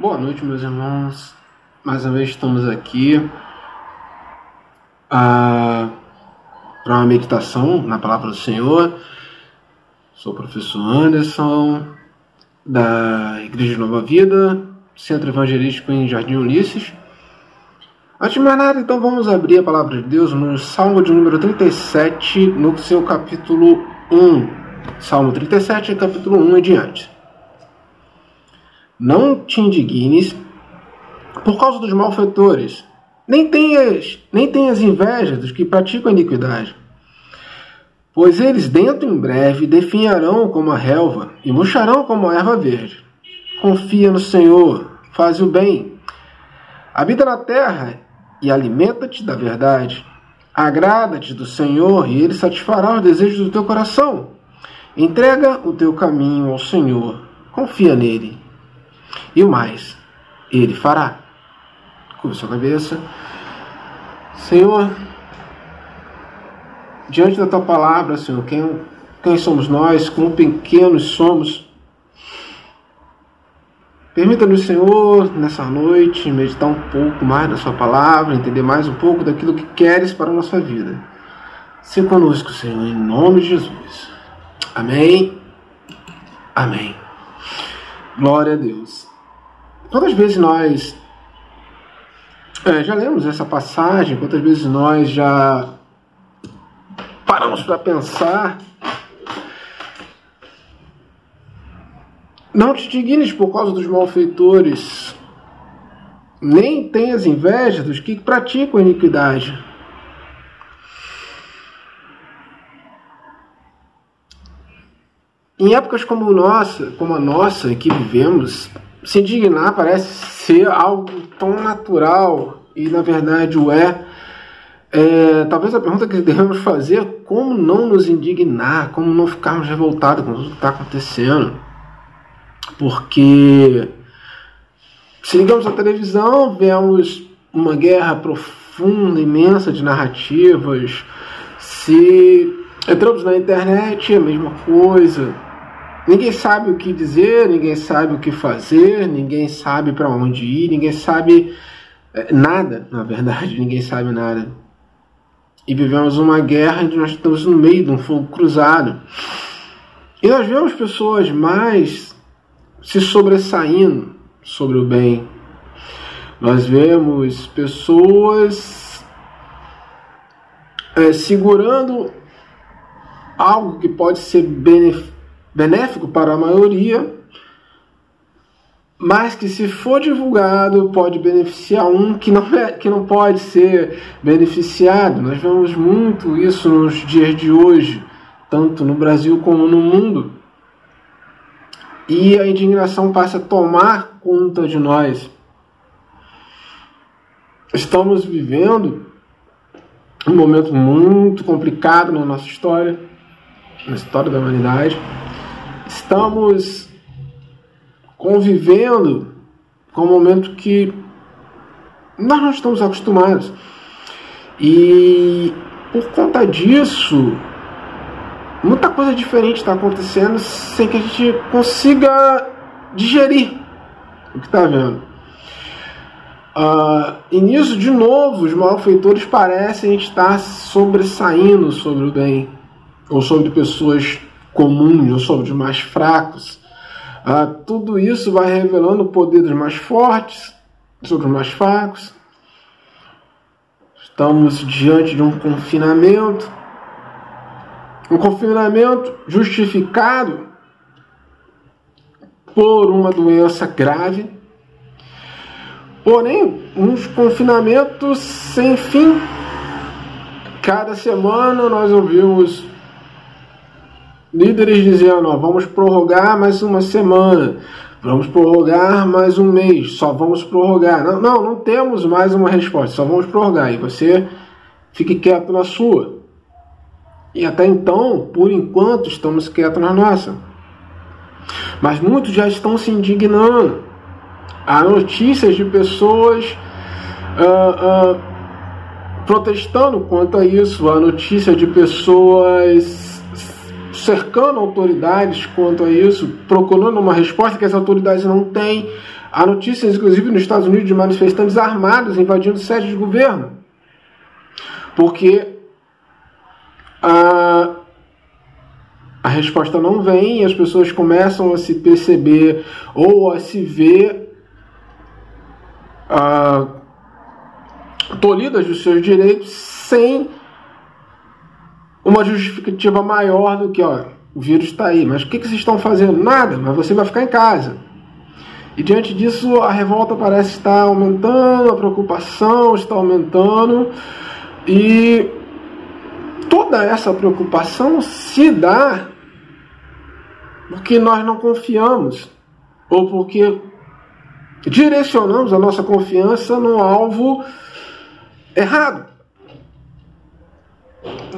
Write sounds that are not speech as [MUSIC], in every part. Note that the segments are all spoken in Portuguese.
Boa noite, meus irmãos. Mais uma vez estamos aqui ah, para uma meditação na palavra do Senhor. Sou o professor Anderson, da Igreja Nova Vida, Centro Evangelístico em Jardim Ulisses. Antes de mais nada, então vamos abrir a palavra de Deus no Salmo de número 37, no seu capítulo 1. Salmo 37, capítulo 1 e diante. Não te indignes por causa dos malfeitores, nem tenhas, nem tenhas inveja dos que praticam a iniquidade. Pois eles dentro em breve definharão como a relva e murcharão como a erva verde. Confia no Senhor, faz o bem. Habita na terra e alimenta-te da verdade. Agrada-te do Senhor e ele satisfará os desejos do teu coração. Entrega o teu caminho ao Senhor, confia nele e o mais, Ele fará. Curva sua cabeça. Senhor, diante da tua palavra, Senhor, quem, quem somos nós, quão pequenos somos. Permita-nos, Senhor, nessa noite, meditar um pouco mais da Sua palavra, entender mais um pouco daquilo que queres para a nossa vida. Se conosco, Senhor, em nome de Jesus. Amém. Amém. Glória a Deus. Quantas vezes nós é, já lemos essa passagem, quantas vezes nós já paramos para pensar. Não te dignes por causa dos malfeitores, nem tenhas inveja dos que praticam iniquidade. Em épocas como nossa, como a nossa, em que vivemos, se indignar parece ser algo tão natural e na verdade o é. é. talvez a pergunta que devemos fazer é como não nos indignar, como não ficarmos revoltados com tudo que está acontecendo. Porque se ligamos à televisão, vemos uma guerra profunda, imensa de narrativas. Se entramos na internet, é a mesma coisa Ninguém sabe o que dizer, ninguém sabe o que fazer, ninguém sabe para onde ir, ninguém sabe é, nada, na verdade, [LAUGHS] ninguém sabe nada. E vivemos uma guerra onde nós estamos no meio de um fogo cruzado. E nós vemos pessoas mais se sobressaindo sobre o bem. Nós vemos pessoas é, segurando algo que pode ser beneficioso benéfico para a maioria, mas que se for divulgado pode beneficiar um que não, é, que não pode ser beneficiado. Nós vemos muito isso nos dias de hoje, tanto no Brasil como no mundo. E a indignação passa a tomar conta de nós. Estamos vivendo um momento muito complicado na nossa história, na história da humanidade estamos convivendo com um momento que nós não estamos acostumados. E por conta disso, muita coisa diferente está acontecendo sem que a gente consiga digerir o que está vendo. Uh, e nisso, de novo, os malfeitores parecem estar sobressaindo sobre o bem, ou sobre pessoas comuns ou sobre os mais fracos. Ah, tudo isso vai revelando o poder dos mais fortes sobre os mais fracos. Estamos diante de um confinamento, um confinamento justificado por uma doença grave, porém, uns confinamentos sem fim. Cada semana nós ouvimos líderes dizendo: ó, vamos prorrogar mais uma semana, vamos prorrogar mais um mês, só vamos prorrogar. Não, não, não temos mais uma resposta, só vamos prorrogar. E você fique quieto na sua. E até então, por enquanto, estamos quietos na nossa. Mas muitos já estão se indignando. Há notícias de pessoas uh, uh, protestando quanto a isso. Há notícia de pessoas cercando autoridades quanto a isso, procurando uma resposta que as autoridades não têm. Há notícias, inclusive, nos Estados Unidos, de manifestantes armados invadindo sedes de governo. Porque a, a resposta não vem e as pessoas começam a se perceber ou a se ver uh, tolhidas dos seus direitos sem uma justificativa maior do que, ó, o vírus está aí, mas o que, que vocês estão fazendo? Nada, mas você vai ficar em casa. E diante disso, a revolta parece estar aumentando, a preocupação está aumentando, e toda essa preocupação se dá porque nós não confiamos, ou porque direcionamos a nossa confiança no alvo errado.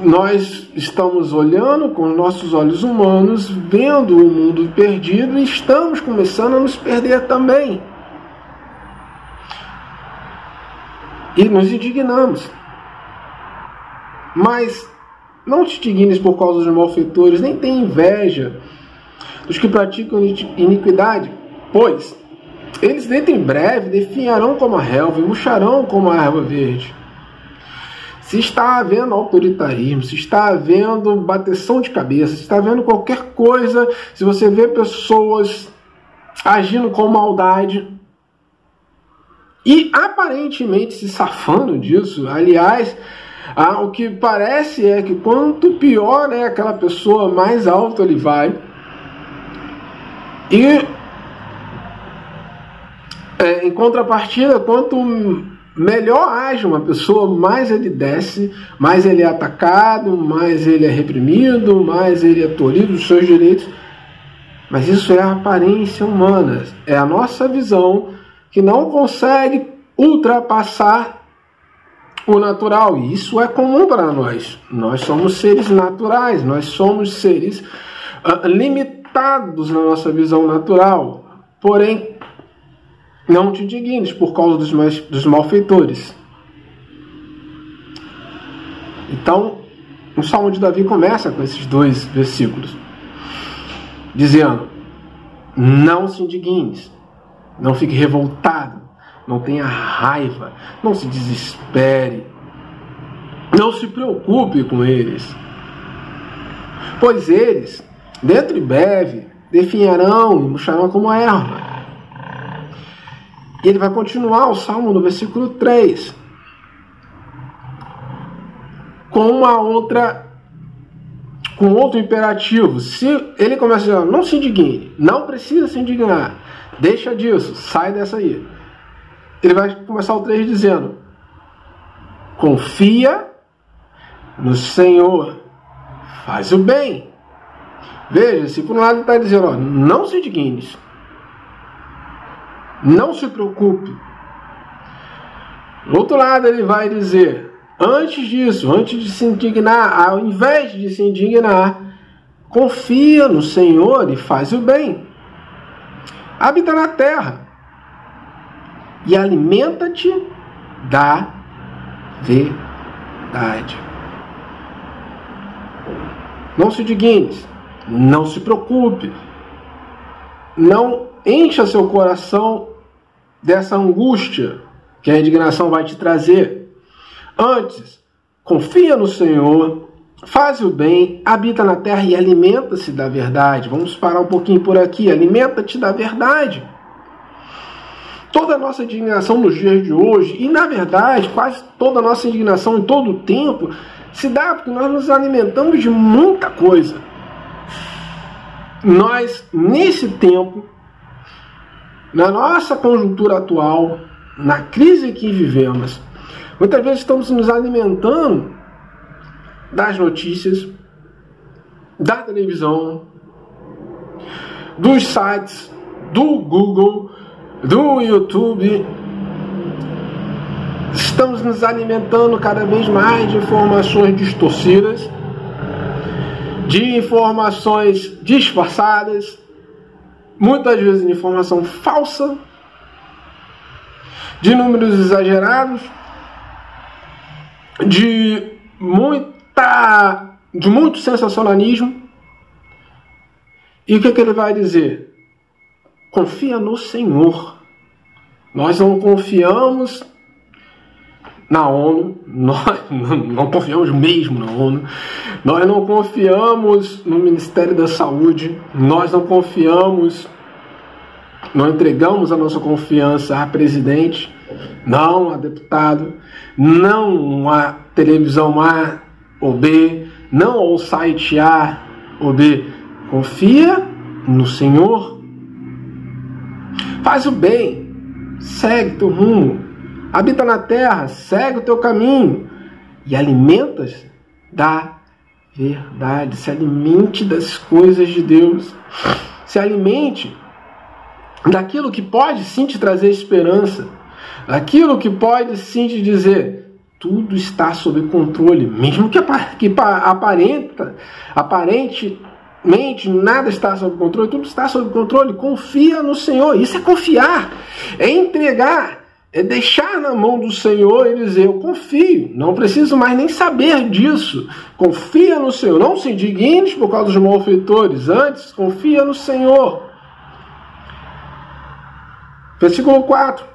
Nós estamos olhando com os nossos olhos humanos, vendo o mundo perdido e estamos começando a nos perder também. E nos indignamos. Mas não te indignes por causa dos malfeitores, nem tenha inveja dos que praticam iniquidade, pois eles dentro em breve definharão como a relva e murcharão como a erva verde. Se está havendo autoritarismo, se está havendo bateção de cabeça, se está havendo qualquer coisa, se você vê pessoas agindo com maldade e aparentemente se safando disso, aliás, ah, o que parece é que quanto pior é aquela pessoa, mais alto ele vai. E é, em contrapartida, quanto melhor age uma pessoa, mais ele desce, mais ele é atacado, mais ele é reprimido, mais ele é tolhido dos seus direitos. Mas isso é a aparência humana, é a nossa visão que não consegue ultrapassar o natural. E isso é comum para nós. Nós somos seres naturais, nós somos seres uh, limitados na nossa visão natural. Porém, não te indignes por causa dos, dos malfeitores. Então, o Salmo de Davi começa com esses dois versículos, dizendo: Não se indignes, não fique revoltado, não tenha raiva, não se desespere, não se preocupe com eles, pois eles, dentro de breve, definharão e murcharão como erva e ele vai continuar o salmo no versículo 3 com uma outra com outro imperativo. Se ele começa dizendo, não se indigne, não precisa se indignar, deixa disso, sai dessa aí. Ele vai começar o 3 dizendo: confia no Senhor, faz o bem. Veja, se por um lado está dizendo, ó, não se indignes, não se preocupe. Do outro lado, ele vai dizer: antes disso, antes de se indignar, ao invés de se indignar, confia no Senhor e faz o bem. Habita na terra e alimenta-te da verdade. Não se dignes, não se preocupe, não encha seu coração dessa angústia que a indignação vai te trazer. Antes, confia no Senhor, faz o bem, habita na terra e alimenta-se da verdade. Vamos parar um pouquinho por aqui. Alimenta-te da verdade. Toda a nossa indignação nos dias de hoje, e na verdade, quase toda a nossa indignação em todo o tempo, se dá porque nós nos alimentamos de muita coisa. Nós, nesse tempo, na nossa conjuntura atual, na crise que vivemos, muitas vezes estamos nos alimentando das notícias, da televisão, dos sites, do Google, do YouTube. Estamos nos alimentando cada vez mais de informações distorcidas, de informações disfarçadas, muitas vezes de informação falsa, de números exagerados, de muita de muito sensacionalismo E o que, que ele vai dizer? Confia no Senhor. Nós não confiamos na ONU, nós não confiamos mesmo na ONU, nós não confiamos no Ministério da Saúde, nós não confiamos, não entregamos a nossa confiança a presidente, não a deputado, não a televisão A ou B, não ao site A ou B. Confia no Senhor. Faz o bem, segue teu rumo, habita na terra, segue o teu caminho e alimentas da verdade. Se alimente das coisas de Deus. Se alimente daquilo que pode sim te trazer esperança, daquilo que pode sim te dizer tudo está sob controle, mesmo que, que aparenta, aparentemente nada está sob controle, tudo está sob controle. Confia no Senhor. Isso é confiar, é entregar, é deixar na mão do Senhor e dizer: Eu confio, não preciso mais nem saber disso. Confia no Senhor. Não se indignes por causa dos malfeitores, antes confia no Senhor. Versículo 4.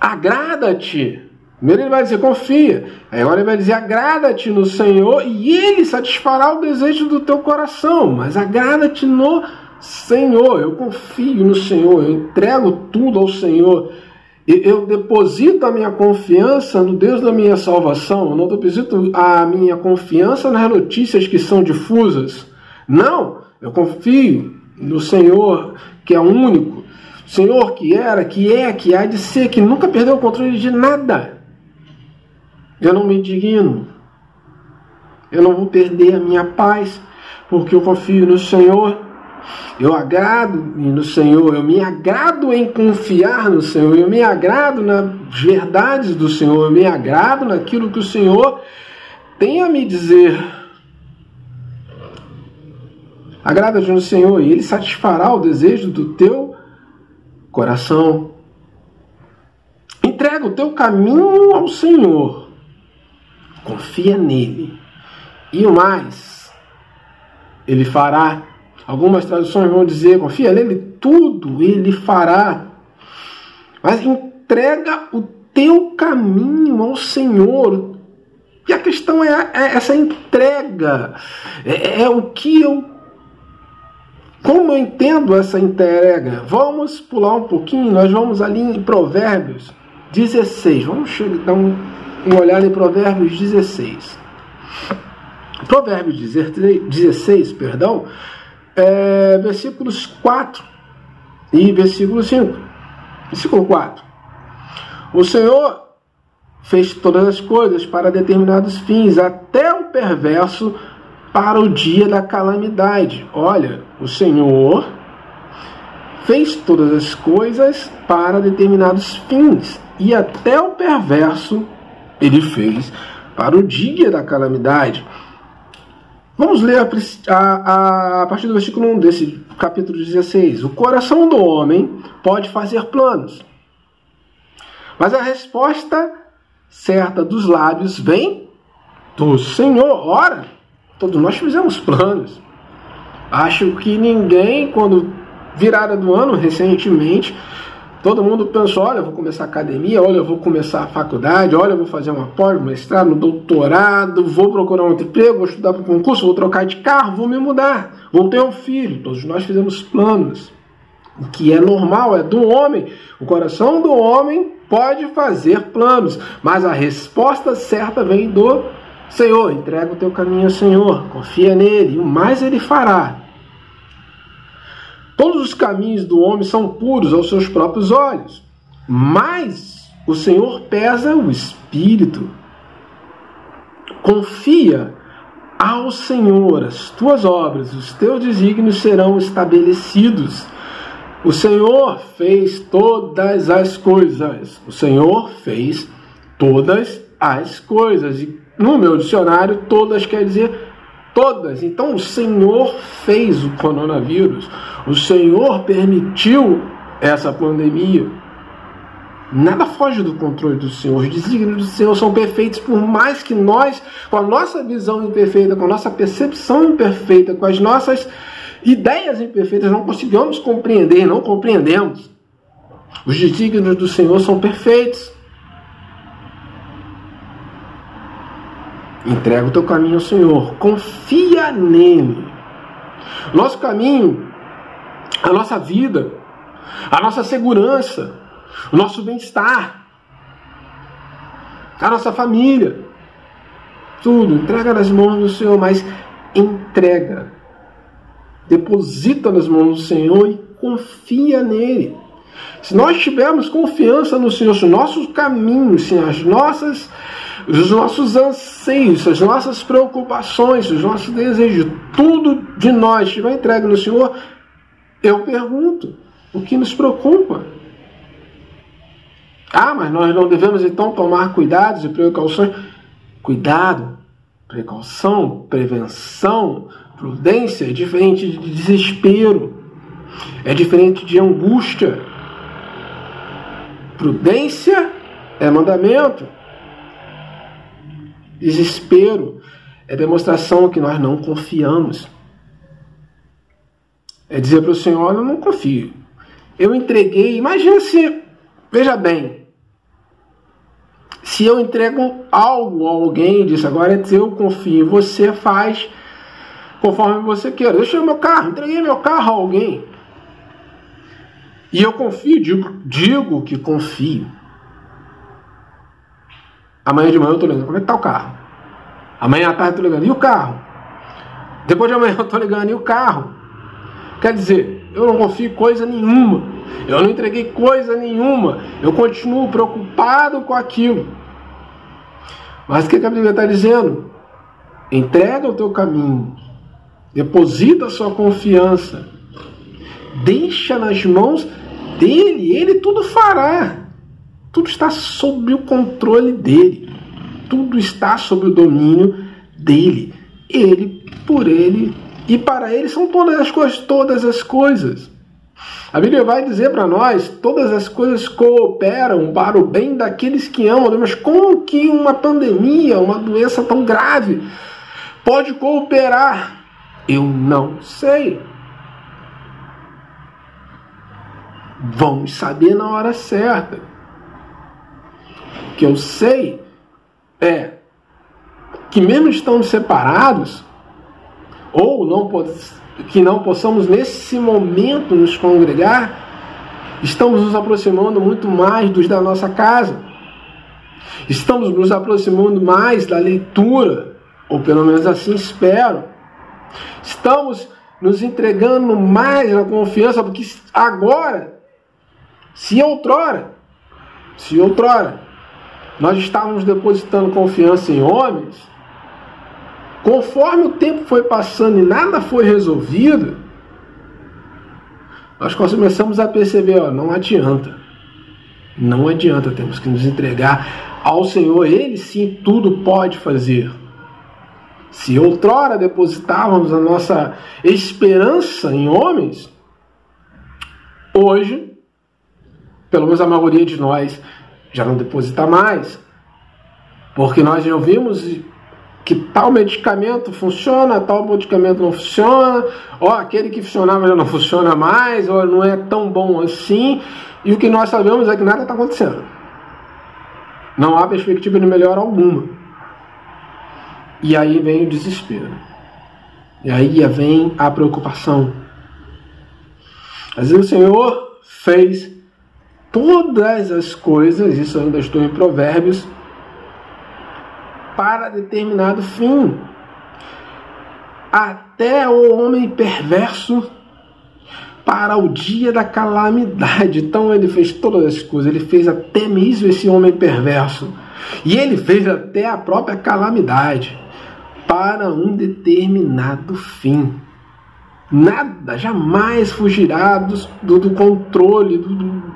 Agrada-te Primeiro ele vai dizer confia, aí agora ele vai dizer agrada-te no Senhor e ele satisfará o desejo do teu coração, mas agrada-te no Senhor. Eu confio no Senhor, eu entrego tudo ao Senhor. Eu deposito a minha confiança no Deus da minha salvação, eu não deposito a minha confiança nas notícias que são difusas. Não, eu confio no Senhor que é único, Senhor que era, que é, que há de ser, que nunca perdeu o controle de nada. Eu não me indigno. Eu não vou perder a minha paz, porque eu confio no Senhor. Eu agrado no Senhor, eu me agrado em confiar no Senhor, eu me agrado nas verdades do Senhor, eu me agrado naquilo que o Senhor tem a me dizer. Agrada-te no Senhor e Ele satisfará o desejo do teu coração. Entrega o teu caminho ao Senhor confia nele. E o mais, ele fará. Algumas traduções vão dizer: confia nele, tudo ele fará. Mas entrega o teu caminho ao Senhor. E a questão é, é essa entrega. É, é, o que eu. Como eu entendo essa entrega? Vamos pular um pouquinho, nós vamos ali em Provérbios 16. Vamos dar um uma olhada em Provérbios 16. Provérbios 16, perdão, é, versículos 4 e versículo 5. Versículo 4. O Senhor fez todas as coisas para determinados fins, até o perverso para o dia da calamidade. Olha, o Senhor fez todas as coisas para determinados fins, e até o perverso ele fez para o dia da calamidade. Vamos ler a, a, a, partir do versículo 1 desse capítulo 16. O coração do homem pode fazer planos, mas a resposta certa dos lábios vem do Senhor. Ora, todos nós fizemos planos. Acho que ninguém, quando virada do ano recentemente, Todo mundo pensou, olha, eu vou começar a academia, olha, eu vou começar a faculdade, olha, eu vou fazer uma pós, mestrado, um doutorado, vou procurar um outro emprego, vou estudar para o concurso, vou trocar de carro, vou me mudar, vou ter um filho. Todos nós fizemos planos. O que é normal, é do homem. O coração do homem pode fazer planos, mas a resposta certa vem do Senhor. Entrega o teu caminho ao Senhor, confia nele, e o mais ele fará. Todos os caminhos do homem são puros aos seus próprios olhos, mas o Senhor pesa o espírito. Confia ao Senhor as tuas obras, os teus desígnios serão estabelecidos. O Senhor fez todas as coisas. O Senhor fez todas as coisas. E no meu dicionário, todas quer dizer todas. Então o Senhor fez o coronavírus, o Senhor permitiu essa pandemia. Nada foge do controle do Senhor. Os desígnios do Senhor são perfeitos, por mais que nós, com a nossa visão imperfeita, com a nossa percepção imperfeita, com as nossas ideias imperfeitas, não conseguimos compreender, não compreendemos. Os desígnios do Senhor são perfeitos. Entrega o teu caminho ao Senhor, confia nele. Nosso caminho, a nossa vida, a nossa segurança, o nosso bem-estar, a nossa família, tudo, entrega nas mãos do Senhor, mas entrega, deposita nas mãos do Senhor e confia nele. Se nós tivermos confiança no Senhor, se os nossos caminhos, se as nossas os nossos anseios, as nossas preocupações, os nossos desejos, tudo de nós estiver entregue no Senhor, eu pergunto, o que nos preocupa? Ah, mas nós não devemos então tomar cuidados e precauções. Cuidado, precaução, prevenção, prudência é diferente de desespero, é diferente de angústia. Prudência é mandamento. Desespero é demonstração que nós não confiamos. É dizer para o Senhor: eu não confio. Eu entreguei. Imagina se, veja bem, se eu entrego algo a alguém diz: agora eu confio, você faz conforme você quer. Deixa meu carro, entreguei meu carro a alguém. E eu confio, digo, digo que confio. Amanhã de manhã eu tô ligando, como é que tá o carro? Amanhã à tarde eu tô ligando, e o carro? Depois de amanhã eu tô ligando, e o carro? Quer dizer, eu não confio em coisa nenhuma. Eu não entreguei coisa nenhuma. Eu continuo preocupado com aquilo. Mas o que a Bíblia está dizendo? Entrega o teu caminho. Deposita a sua confiança. Deixa nas mãos dele. Ele tudo fará. Tudo está sob o controle dele. Tudo está sob o domínio dele. Ele, por ele e para ele são todas as coisas, todas as coisas. A Bíblia vai dizer para nós, todas as coisas cooperam para o bem daqueles que amam, mas como que uma pandemia, uma doença tão grave pode cooperar? Eu não sei. Vamos saber na hora certa que eu sei é que mesmo estando separados, ou não que não possamos nesse momento nos congregar, estamos nos aproximando muito mais dos da nossa casa. Estamos nos aproximando mais da leitura, ou pelo menos assim espero. Estamos nos entregando mais na confiança, porque agora, se outrora, se outrora, nós estávamos depositando confiança em homens, conforme o tempo foi passando e nada foi resolvido, nós começamos a perceber, ó, não adianta. Não adianta, temos que nos entregar ao Senhor, Ele sim tudo pode fazer. Se outrora depositávamos a nossa esperança em homens, hoje, pelo menos a maioria de nós, já não deposita mais. Porque nós já ouvimos que tal medicamento funciona, tal medicamento não funciona, ó, aquele que funcionava já não funciona mais, ou não é tão bom assim, e o que nós sabemos é que nada está acontecendo. Não há perspectiva de melhora alguma. E aí vem o desespero. E aí vem a preocupação. Vezes o Senhor fez todas as coisas, isso ainda estou em Provérbios, para determinado fim. Até o homem perverso para o dia da calamidade. Então ele fez todas as coisas, ele fez até mesmo esse homem perverso. E ele fez até a própria calamidade para um determinado fim. Nada jamais fugirá do, do, do controle, do, do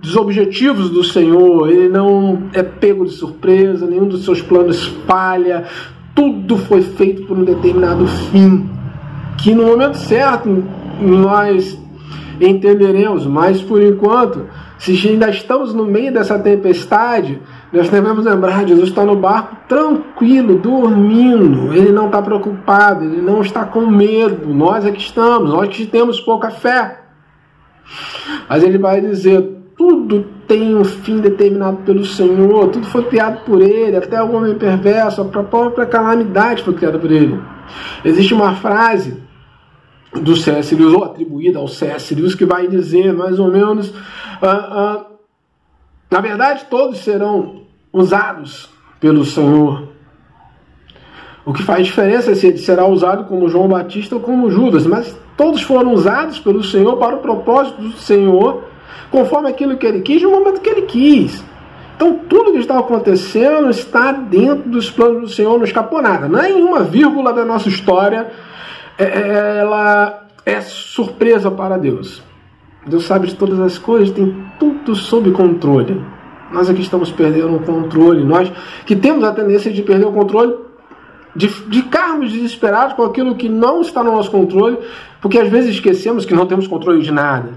dos objetivos do Senhor, ele não é pego de surpresa, nenhum dos seus planos falha, tudo foi feito por um determinado fim, que no momento certo nós entenderemos, mas por enquanto Se ainda estamos no meio dessa tempestade, nós devemos lembrar: Jesus está no barco tranquilo, dormindo. Ele não está preocupado, ele não está com medo. Nós é que estamos, nós que temos pouca fé. Mas ele vai dizer: tudo tem um fim determinado pelo Senhor, tudo foi criado por Ele, até o homem perverso, a própria calamidade foi criada por Ele. Existe uma frase do C.S. Lewis, ou atribuída ao C.S. Lewis, que vai dizer mais ou menos: ah, ah, na verdade, todos serão usados pelo Senhor. O que faz diferença é se ele será usado como João Batista ou como Judas, mas todos foram usados pelo Senhor para o propósito do Senhor conforme aquilo que ele quis, no momento que ele quis. Então, tudo que está acontecendo está dentro dos planos do Senhor, não escapou nada. Nenhuma vírgula da nossa história é, é, ela é surpresa para Deus. Deus sabe de todas as coisas, tem tudo sob controle. Nós aqui estamos perdendo o controle. Nós que temos a tendência de perder o controle, de, ficarmos desesperados com aquilo que não está no nosso controle, porque às vezes esquecemos que não temos controle de nada.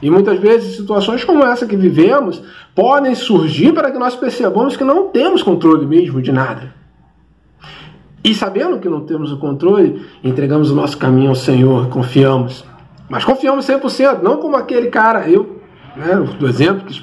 E muitas vezes situações como essa que vivemos podem surgir para que nós percebamos que não temos controle mesmo de nada. E sabendo que não temos o controle, entregamos o nosso caminho ao Senhor, confiamos. Mas confiamos 100%, não como aquele cara, eu né, do exemplo, que,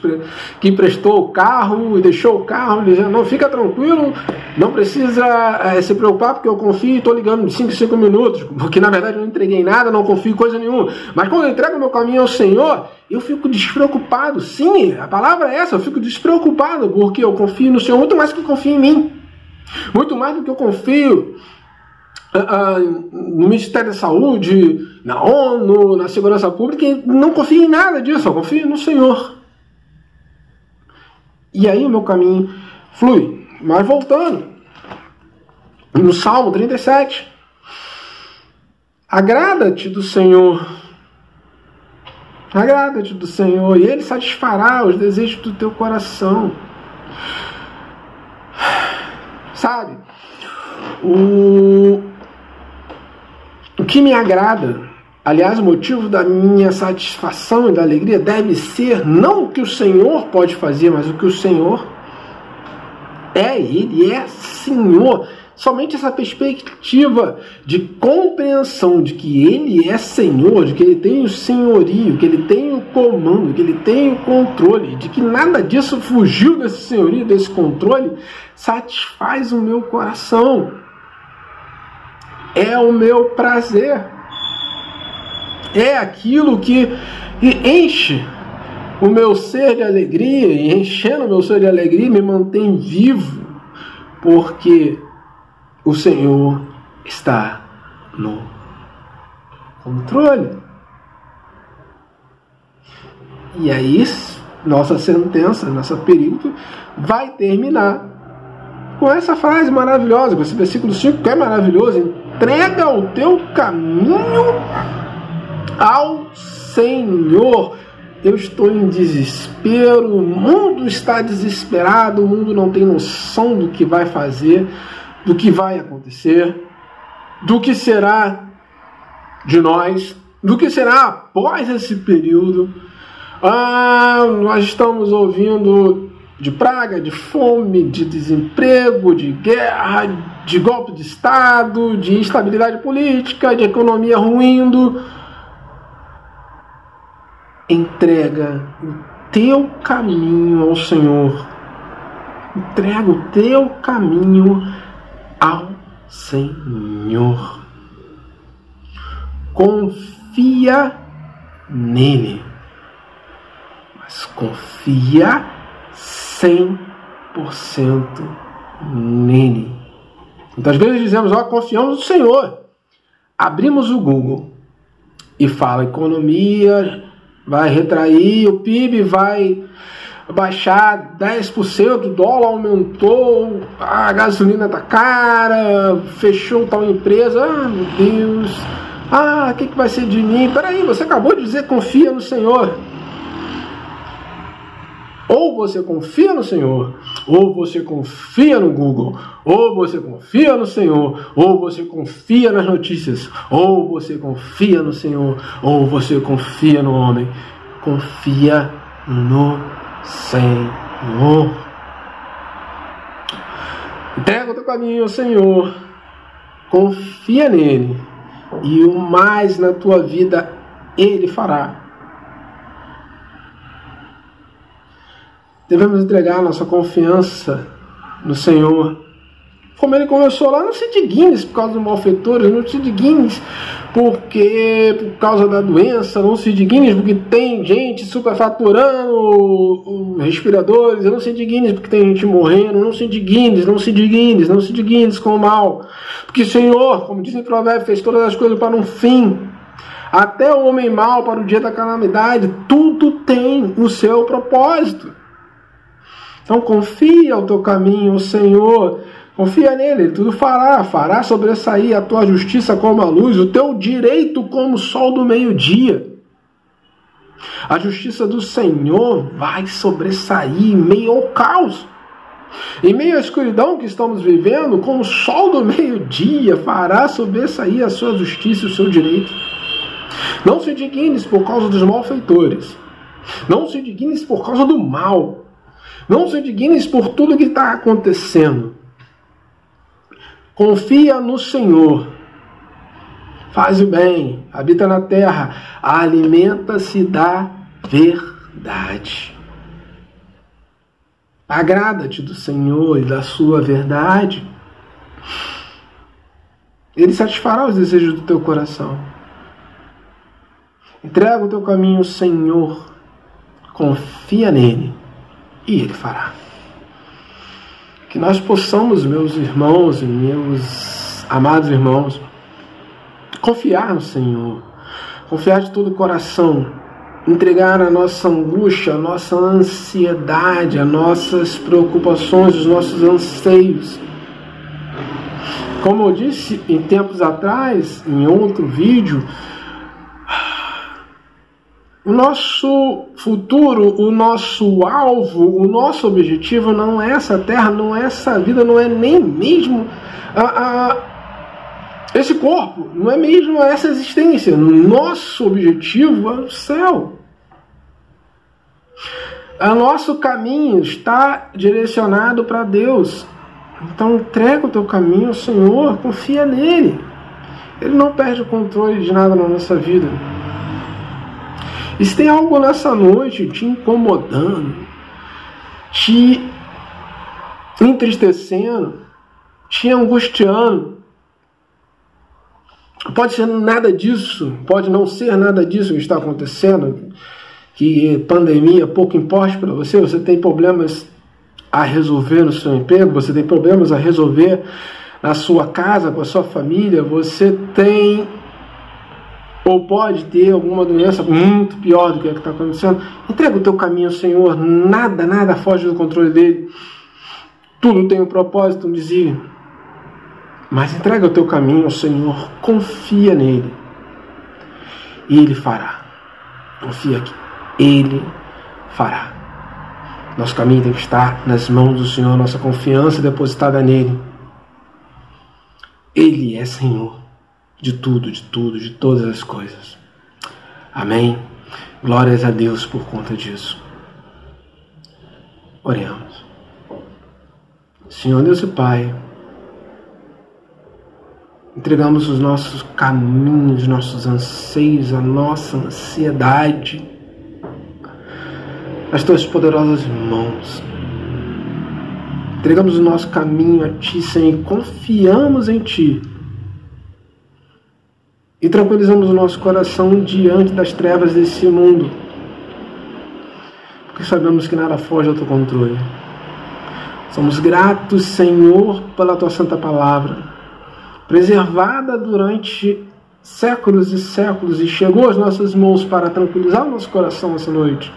que emprestou o carro e deixou o carro, dizendo, não, fica tranquilo, não precisa é, se preocupar, porque eu confio e estou ligando de 5 em 5 minutos, porque na verdade eu não entreguei nada, não confio em coisa nenhuma. Mas quando eu entrego meu caminho ao Senhor, eu fico despreocupado. Sim, a palavra é essa, eu fico despreocupado, porque eu confio no Senhor muito mais do que confio em mim. Muito mais do que eu confio uh, no Ministério da Saúde, na ONU, na segurança pública, não confio em nada disso, eu confio no Senhor. E aí o meu caminho flui. Mas voltando, no Salmo 37, agrada-te do Senhor, agrada-te do Senhor, e Ele satisfará os desejos do teu coração. Sabe? O, o que me agrada, aliás, o motivo da minha satisfação e da alegria deve ser não o que o Senhor pode fazer, mas o que o Senhor é. Ele é Senhor. Somente essa perspectiva de compreensão de que Ele é Senhor, de que Ele tem o senhorio, que Ele tem o comando, que Ele tem o controle, de que nada disso fugiu desse senhorio, desse controle, satisfaz o meu coração é o meu prazer. É aquilo que enche o meu ser de alegria, e enchendo o meu ser de alegria, me mantém vivo, porque o Senhor está no controle. E aí, nossa sentença, nossa período vai terminar com essa frase maravilhosa, com esse versículo 5 que é maravilhoso. Entrega o teu caminho ao Senhor. Eu estou em desespero, o mundo está desesperado, o mundo não tem noção do que vai fazer, do que vai acontecer, do que será de nós, do que será após esse período. Ah, nós estamos ouvindo de praga, de fome, de desemprego, de guerra, de golpe de Estado, de instabilidade política, de economia ruindo. Entrega o teu caminho ao Senhor. Entrega o teu caminho ao Senhor. Confia nele. Mas confia 100% nele. Então, às vezes dizemos, ó, confiamos no Senhor. Abrimos o Google e fala economia vai retrair, o PIB vai baixar 10%, o dólar aumentou, a gasolina tá cara, fechou tal empresa, ah meu Deus, ah, o que, que vai ser de mim? Peraí, você acabou de dizer confia no Senhor. Ou você confia no Senhor, ou você confia no Google, ou você confia no Senhor, ou você confia nas notícias, ou você confia no Senhor, ou você confia no homem. Confia no Senhor. Entrega o teu caminho ao Senhor, confia nele, e o mais na tua vida ele fará. Devemos entregar nossa confiança no Senhor como ele começou lá, não se dignes por causa dos malfeitores, não se dignes porque por causa da doença, não se dignes porque tem gente superfaturando respiradores, não se dignes porque tem gente morrendo, não se dignes, não se dignes, não se dignes com o mal. Porque o Senhor, como diz em Provérbios, fez todas as coisas para um fim. Até o homem mau para o dia da calamidade, tudo tem o seu propósito. Então confia o teu caminho, o Senhor Confia nele, ele tudo fará, fará sobressair a tua justiça como a luz, o teu direito como o sol do meio-dia. A justiça do Senhor vai sobressair em meio ao caos. Em meio à escuridão que estamos vivendo, como o sol do meio-dia, fará sobressair a sua justiça e o seu direito. Não se dignes por causa dos malfeitores. Não se dignes por causa do mal. Não se dignes por tudo que está acontecendo. Confia no Senhor. Faz o bem, habita na terra, alimenta-se da verdade. Agrada-te do Senhor e da sua verdade. Ele satisfará os desejos do teu coração. Entrega o teu caminho Senhor, confia nele e ele fará. Que nós possamos, meus irmãos e meus amados irmãos, confiar no Senhor, confiar de todo o coração, entregar a nossa angústia, a nossa ansiedade, as nossas preocupações, os nossos anseios. Como eu disse em tempos atrás, em outro vídeo, nosso futuro, o nosso alvo, o nosso objetivo não é essa terra, não é essa vida, não é nem mesmo a, a, esse corpo, não é mesmo essa existência. Nosso objetivo é o céu. O nosso caminho está direcionado para Deus. Então entrega o teu caminho ao Senhor, confia nele. Ele não perde o controle de nada na nossa vida. E se tem algo nessa noite te incomodando, te entristecendo, te angustiando, pode ser nada disso, pode não ser nada disso que está acontecendo, que pandemia pouco importa para você, você tem problemas a resolver no seu emprego, você tem problemas a resolver na sua casa, com a sua família, você tem ou pode ter alguma doença muito pior do que a que está acontecendo, entrega o teu caminho ao Senhor, nada, nada foge do controle dele. Tudo tem um propósito, um desígnio. Mas entrega o teu caminho ao Senhor, confia nele. E ele fará. Confia aqui. Ele fará. Nosso caminho tem que estar nas mãos do Senhor, nossa confiança depositada nele. Ele é Senhor de tudo, de tudo, de todas as coisas. Amém? Glórias a Deus por conta disso. Oremos. Senhor Deus e Pai, entregamos os nossos caminhos, nossos anseios, a nossa ansiedade nas tuas poderosas mãos. Entregamos o nosso caminho a Ti, Senhor, e confiamos em Ti e tranquilizamos o nosso coração diante das trevas desse mundo, porque sabemos que nada foge ao teu controle. Somos gratos, Senhor, pela tua santa palavra, preservada durante séculos e séculos e chegou às nossas mãos para tranquilizar o nosso coração essa noite.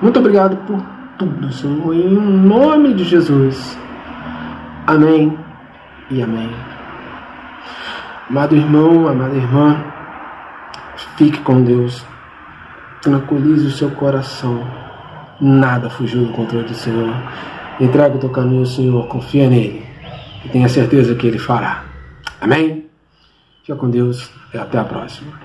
Muito obrigado por tudo, Senhor, em nome de Jesus. Amém e amém. Amado irmão, amada irmã, fique com Deus. Tranquilize o seu coração. Nada fugiu do controle do Senhor. Entrega o teu caminho ao Senhor, confia nele e tenha certeza que ele fará. Amém? Fica com Deus e até a próxima.